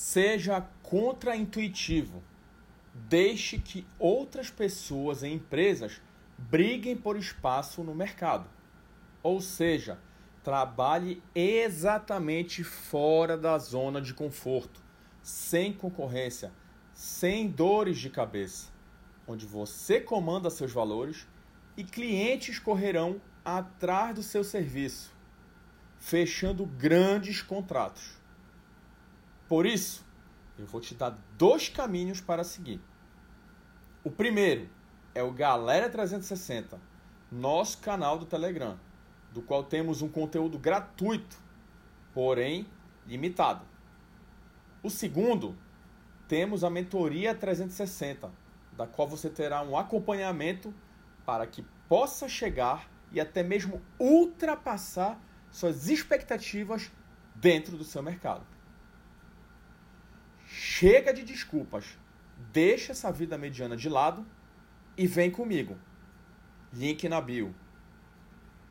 Seja contraintuitivo. Deixe que outras pessoas e empresas briguem por espaço no mercado. Ou seja, trabalhe exatamente fora da zona de conforto, sem concorrência, sem dores de cabeça, onde você comanda seus valores e clientes correrão atrás do seu serviço, fechando grandes contratos. Por isso, eu vou te dar dois caminhos para seguir. O primeiro é o Galera 360, nosso canal do Telegram, do qual temos um conteúdo gratuito, porém limitado. O segundo, temos a Mentoria 360, da qual você terá um acompanhamento para que possa chegar e até mesmo ultrapassar suas expectativas dentro do seu mercado. Chega de desculpas. Deixa essa vida mediana de lado e vem comigo. Link na bio.